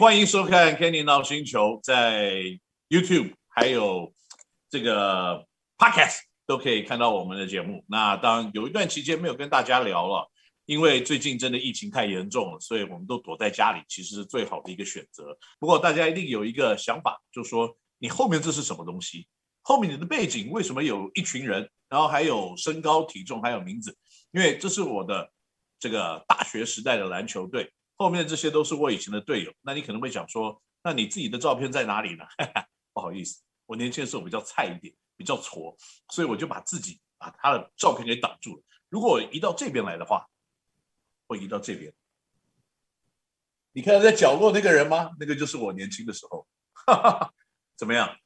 欢迎收看 Kenny NOW 星球，在 YouTube 还有这个 Podcast 都可以看到我们的节目。那当然有一段期间没有跟大家聊了，因为最近真的疫情太严重了，所以我们都躲在家里，其实是最好的一个选择。不过大家一定有一个想法，就是说你后面这是什么东西？后面你的背景为什么有一群人？然后还有身高、体重，还有名字？因为这是我的这个大学时代的篮球队。后面这些都是我以前的队友，那你可能会想说，那你自己的照片在哪里呢？不好意思，我年轻的时候比较菜一点，比较矬，所以我就把自己把他的照片给挡住了。如果我移到这边来的话，会移到这边。你看在角落那个人吗？那个就是我年轻的时候，哈哈，怎么样？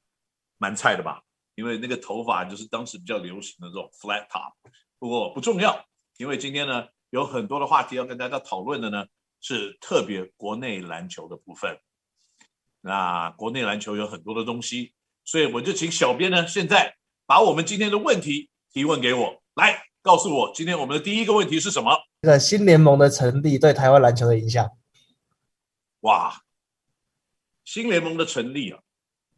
蛮菜的吧？因为那个头发就是当时比较流行的这种 flat top。不过不重要，因为今天呢有很多的话题要跟大家讨论的呢。是特别国内篮球的部分，那国内篮球有很多的东西，所以我就请小编呢，现在把我们今天的问题提问给我，来告诉我，今天我们的第一个问题是什么？这个新联盟的成立对台湾篮球的影响？哇，新联盟的成立啊，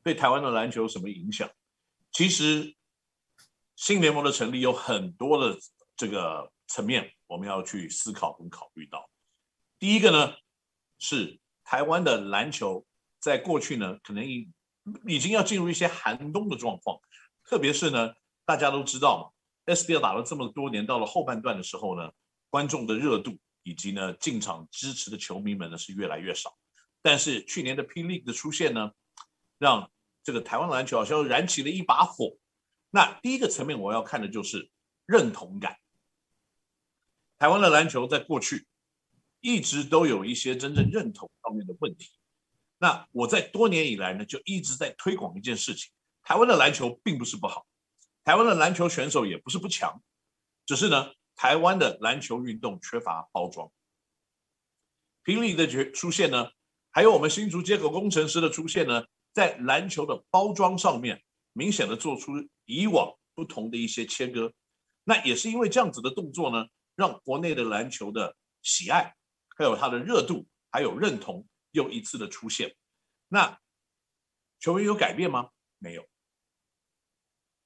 对台湾的篮球有什么影响？其实，新联盟的成立有很多的这个层面，我们要去思考跟考虑到。第一个呢，是台湾的篮球在过去呢，可能已已经要进入一些寒冬的状况，特别是呢，大家都知道嘛，SBL 打了这么多年，到了后半段的时候呢，观众的热度以及呢进场支持的球迷们呢是越来越少。但是去年的 P League 的出现呢，让这个台湾篮球好像燃起了一把火。那第一个层面我要看的就是认同感。台湾的篮球在过去。一直都有一些真正认同方面的问题。那我在多年以来呢，就一直在推广一件事情：台湾的篮球并不是不好，台湾的篮球选手也不是不强，只是呢，台湾的篮球运动缺乏包装。P. LEAGUE 的出现呢，还有我们新竹街口工程师的出现呢，在篮球的包装上面，明显的做出以往不同的一些切割。那也是因为这样子的动作呢，让国内的篮球的喜爱。还有它的热度，还有认同又一次的出现。那球员有改变吗？没有。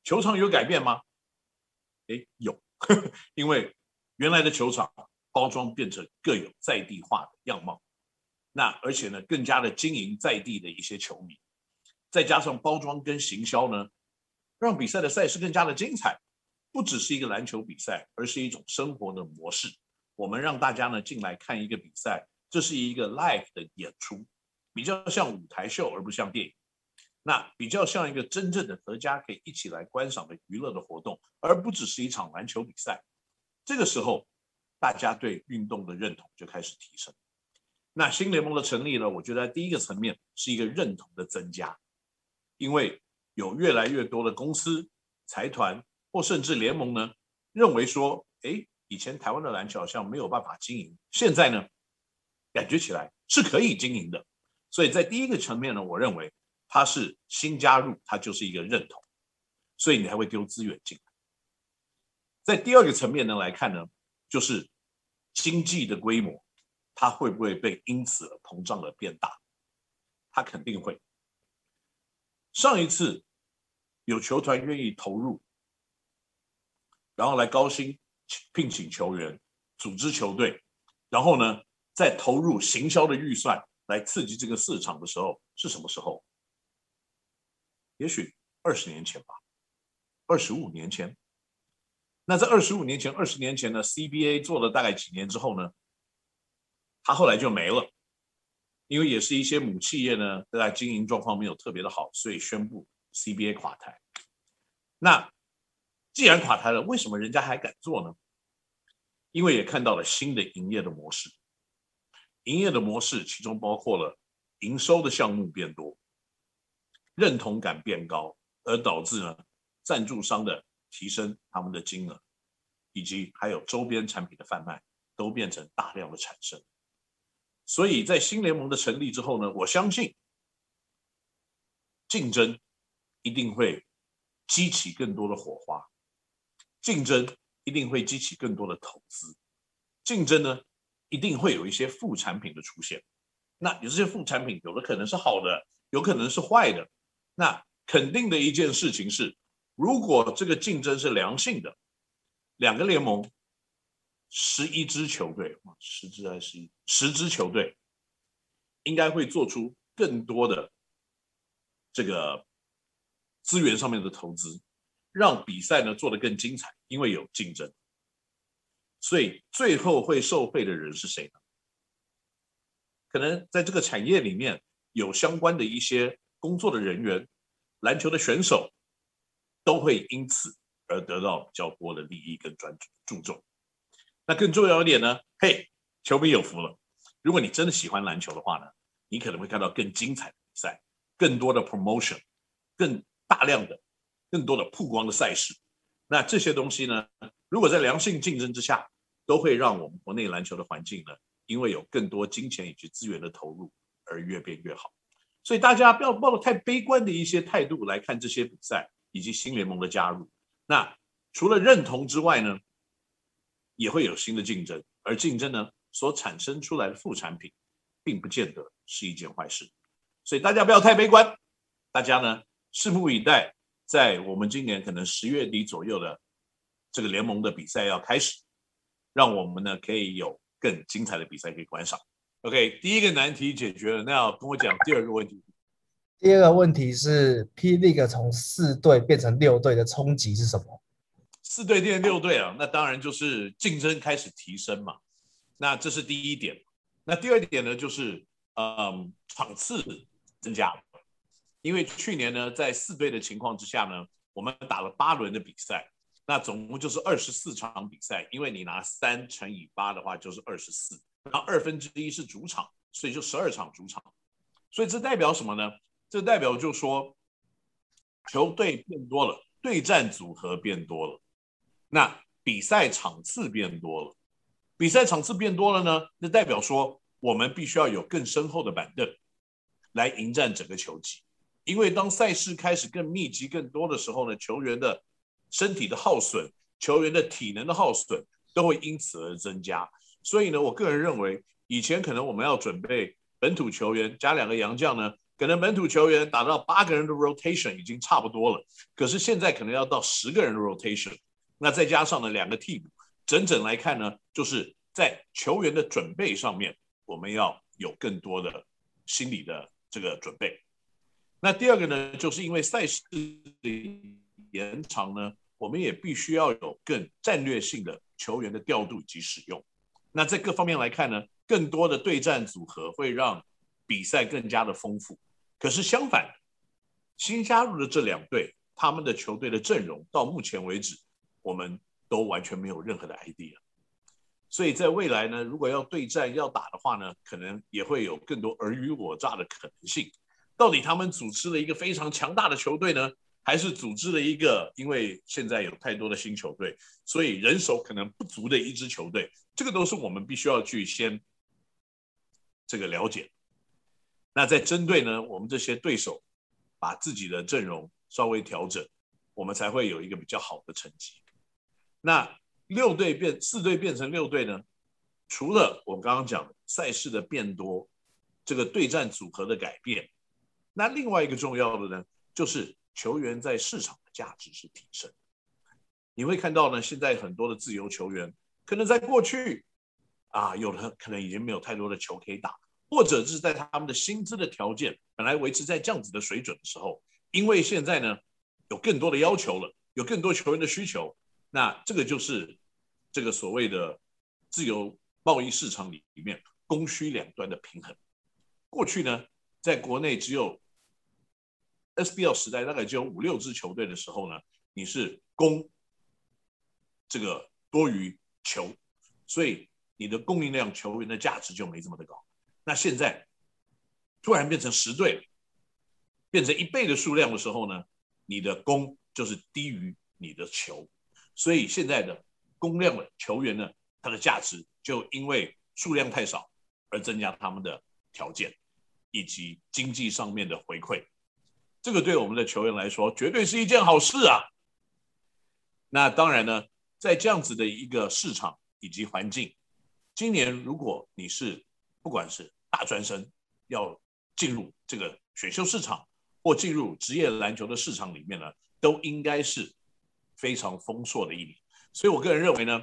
球场有改变吗？诶，有，因为原来的球场包装变成各有在地化的样貌。那而且呢，更加的经营在地的一些球迷，再加上包装跟行销呢，让比赛的赛事更加的精彩。不只是一个篮球比赛，而是一种生活的模式。我们让大家呢进来看一个比赛，这是一个 live 的演出，比较像舞台秀，而不像电影。那比较像一个真正的合家可以一起来观赏的娱乐的活动，而不只是一场篮球比赛。这个时候，大家对运动的认同就开始提升。那新联盟的成立呢，我觉得第一个层面是一个认同的增加，因为有越来越多的公司、财团或甚至联盟呢，认为说，哎。以前台湾的篮球好像没有办法经营，现在呢，感觉起来是可以经营的。所以在第一个层面呢，我认为它是新加入，它就是一个认同，所以你还会丢资源进来。在第二个层面呢来看呢，就是经济的规模，它会不会被因此而膨胀而变大？它肯定会。上一次有球团愿意投入，然后来高薪。聘请球员，组织球队，然后呢，再投入行销的预算来刺激这个市场的时候，是什么时候？也许二十年前吧，二十五年前。那在二十五年前、二十年前呢，CBA 做了大概几年之后呢，他后来就没了，因为也是一些母企业呢，在经营状况没有特别的好，所以宣布 CBA 垮台。那既然垮台了，为什么人家还敢做呢？因为也看到了新的营业的模式，营业的模式其中包括了营收的项目变多，认同感变高，而导致呢赞助商的提升他们的金额，以及还有周边产品的贩卖都变成大量的产生。所以在新联盟的成立之后呢，我相信竞争一定会激起更多的火花。竞争一定会激起更多的投资，竞争呢，一定会有一些副产品的出现，那有这些副产品，有的可能是好的，有可能是坏的。那肯定的一件事情是，如果这个竞争是良性的，两个联盟，十一支球队，十支还是十一？十支球队，应该会做出更多的这个资源上面的投资，让比赛呢做得更精彩，因为有竞争。所以最后会受惠的人是谁呢？可能在这个产业里面有相关的一些工作的人员，篮球的选手都会因此而得到比较多的利益跟专注重。那更重要一点呢，嘿，球迷有福了。如果你真的喜欢篮球的话呢，你可能会看到更精彩的比赛，更多的 promotion，更大量的、更多的曝光的赛事。那这些东西呢，如果在良性竞争之下，都会让我们国内篮球的环境呢，因为有更多金钱以及资源的投入而越变越好。所以大家不要抱着太悲观的一些态度来看这些比赛以及新联盟的加入。那除了认同之外呢，也会有新的竞争，而竞争呢所产生出来的副产品，并不见得是一件坏事。所以大家不要太悲观，大家呢拭目以待，在我们今年可能十月底左右的这个联盟的比赛要开始，让我们呢可以有更精彩的比赛可以观赏。OK，第一个难题解决了，那要跟我讲第二个问题。第二个问题是，P. League 从四队变成六队的冲击是什么？四队变成六队啊，那当然就是竞争开始提升嘛。那这是第一点。那第二点呢，就是嗯，场次增加了。因为去年呢，在四队的情况之下呢，我们打了八轮的比赛，那总共就是二十四场比赛。因为你拿三乘以八的话，就是二十四。然后二分之一是主场，所以就十二场主场，所以这代表什么呢？这代表就说球队变多了，对战组合变多了，那比赛场次变多了，比赛场次变多了呢，那代表说我们必须要有更深厚的板凳来迎战整个球季，因为当赛事开始更密集、更多的时候呢，球员的身体的耗损、球员的体能的耗损都会因此而增加。所以呢，我个人认为，以前可能我们要准备本土球员加两个洋将呢，可能本土球员打到八个人的 rotation 已经差不多了。可是现在可能要到十个人的 rotation，那再加上呢两个替补，整整来看呢，就是在球员的准备上面，我们要有更多的心理的这个准备。那第二个呢，就是因为赛事的延长呢，我们也必须要有更战略性的球员的调度以及使用。那在各方面来看呢，更多的对战组合会让比赛更加的丰富。可是相反，新加入的这两队，他们的球队的阵容到目前为止，我们都完全没有任何的 idea。所以在未来呢，如果要对战要打的话呢，可能也会有更多尔虞我诈的可能性。到底他们组织了一个非常强大的球队呢？还是组织了一个，因为现在有太多的新球队，所以人手可能不足的一支球队，这个都是我们必须要去先这个了解。那在针对呢，我们这些对手把自己的阵容稍微调整，我们才会有一个比较好的成绩。那六队变四队变成六队呢？除了我刚刚讲的赛事的变多，这个对战组合的改变，那另外一个重要的呢，就是。球员在市场的价值是提升，你会看到呢，现在很多的自由球员，可能在过去啊，有的可能已经没有太多的球可以打，或者是在他们的薪资的条件本来维持在这样子的水准的时候，因为现在呢有更多的要求了，有更多球员的需求，那这个就是这个所谓的自由贸易市场里面供需两端的平衡。过去呢，在国内只有 SBL 时代大概只有五六支球队的时候呢，你是攻这个多于球，所以你的供应量球员的价值就没这么的高。那现在突然变成十队，变成一倍的数量的时候呢，你的攻就是低于你的球，所以现在的供量的球员呢，它的价值就因为数量太少而增加他们的条件以及经济上面的回馈。这个对我们的球员来说，绝对是一件好事啊！那当然呢，在这样子的一个市场以及环境，今年如果你是不管是大专生要进入这个选秀市场或进入职业篮球的市场里面呢，都应该是非常丰硕的一年。所以我个人认为呢，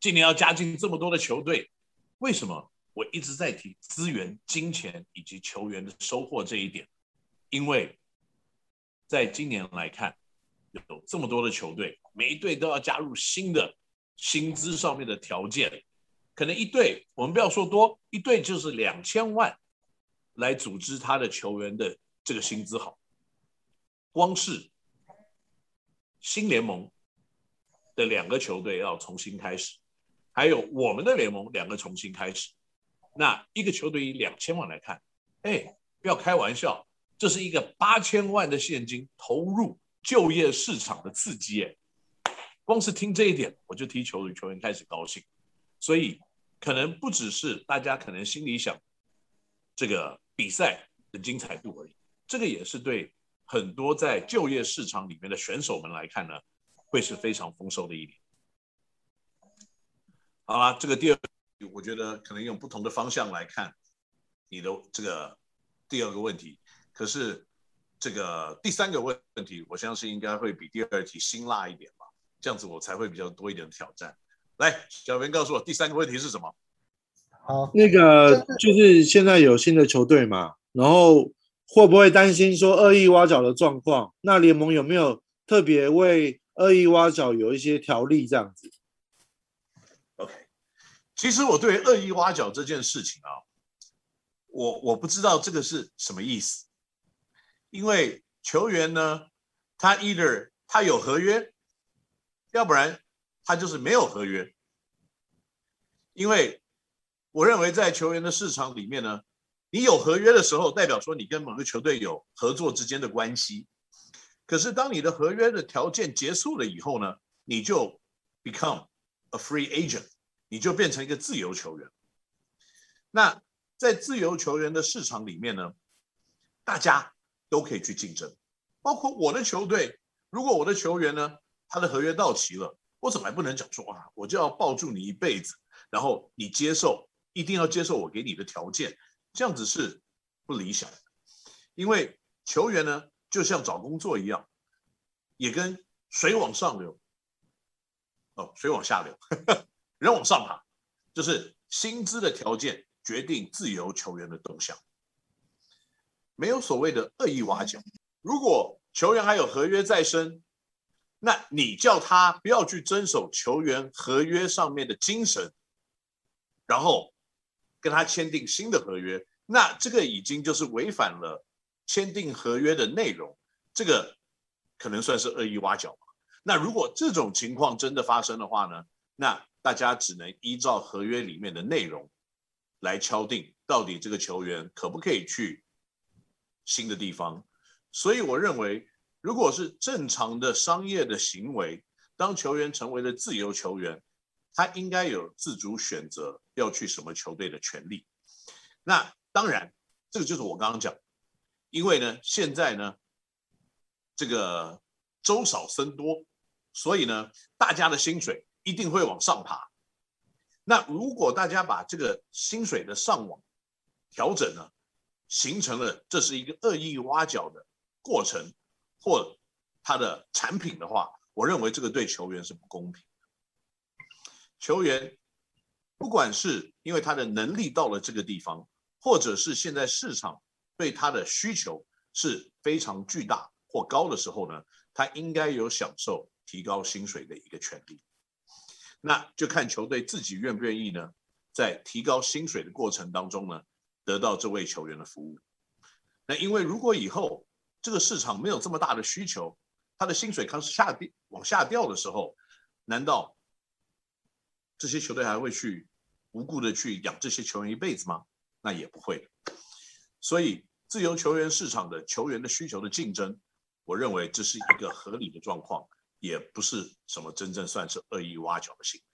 今年要加进这么多的球队，为什么我一直在提资源、金钱以及球员的收获这一点？因为在今年来看，有这么多的球队，每一队都要加入新的薪资上面的条件，可能一队我们不要说多，一队就是两千万来组织他的球员的这个薪资好，光是新联盟的两个球队要重新开始。还有我们的联盟两个重新开始，那一个球队以两千万来看，哎，不要开玩笑，这是一个八千万的现金投入就业市场的刺激，哎，光是听这一点，我就踢球的球员开始高兴，所以可能不只是大家可能心里想这个比赛的精彩度而已，这个也是对很多在就业市场里面的选手们来看呢，会是非常丰收的一年。好了，这个第二，我觉得可能用不同的方向来看你的这个第二个问题。可是这个第三个问问题，我相信应该会比第二题辛辣一点吧？这样子我才会比较多一点挑战。来，小编告诉我第三个问题是什么？好，那个就是现在有新的球队嘛，然后会不会担心说恶意挖角的状况？那联盟有没有特别为恶意挖角有一些条例这样子？OK，？其实我对恶意挖角这件事情啊，我我不知道这个是什么意思，因为球员呢，他 either 他有合约，要不然他就是没有合约。因为我认为在球员的市场里面呢，你有合约的时候，代表说你跟某个球队有合作之间的关系。可是当你的合约的条件结束了以后呢，你就 become a free agent。你就变成一个自由球员。那在自由球员的市场里面呢，大家都可以去竞争，包括我的球队。如果我的球员呢，他的合约到期了，我怎么还不能讲说啊，我就要抱住你一辈子，然后你接受，一定要接受我给你的条件，这样子是不理想的。因为球员呢，就像找工作一样，也跟水往上流，哦，水往下流。人往上爬，就是薪资的条件决定自由球员的动向，没有所谓的恶意挖角。如果球员还有合约在身，那你叫他不要去遵守球员合约上面的精神，然后跟他签订新的合约，那这个已经就是违反了签订合约的内容，这个可能算是恶意挖角。那如果这种情况真的发生的话呢，那大家只能依照合约里面的内容来敲定，到底这个球员可不可以去新的地方。所以我认为，如果是正常的商业的行为，当球员成为了自由球员，他应该有自主选择要去什么球队的权利。那当然，这个就是我刚刚讲，因为呢，现在呢，这个周少生多，所以呢，大家的薪水。一定会往上爬。那如果大家把这个薪水的上网调整呢，形成了这是一个恶意挖角的过程或他的产品的话，我认为这个对球员是不公平的。球员不管是因为他的能力到了这个地方，或者是现在市场对他的需求是非常巨大或高的时候呢，他应该有享受提高薪水的一个权利。那就看球队自己愿不愿意呢，在提高薪水的过程当中呢，得到这位球员的服务。那因为如果以后这个市场没有这么大的需求，他的薪水开始下跌往下掉的时候，难道这些球队还会去无故的去养这些球员一辈子吗？那也不会。所以自由球员市场的球员的需求的竞争，我认为这是一个合理的状况。也不是什么真正算是恶意挖角的行为。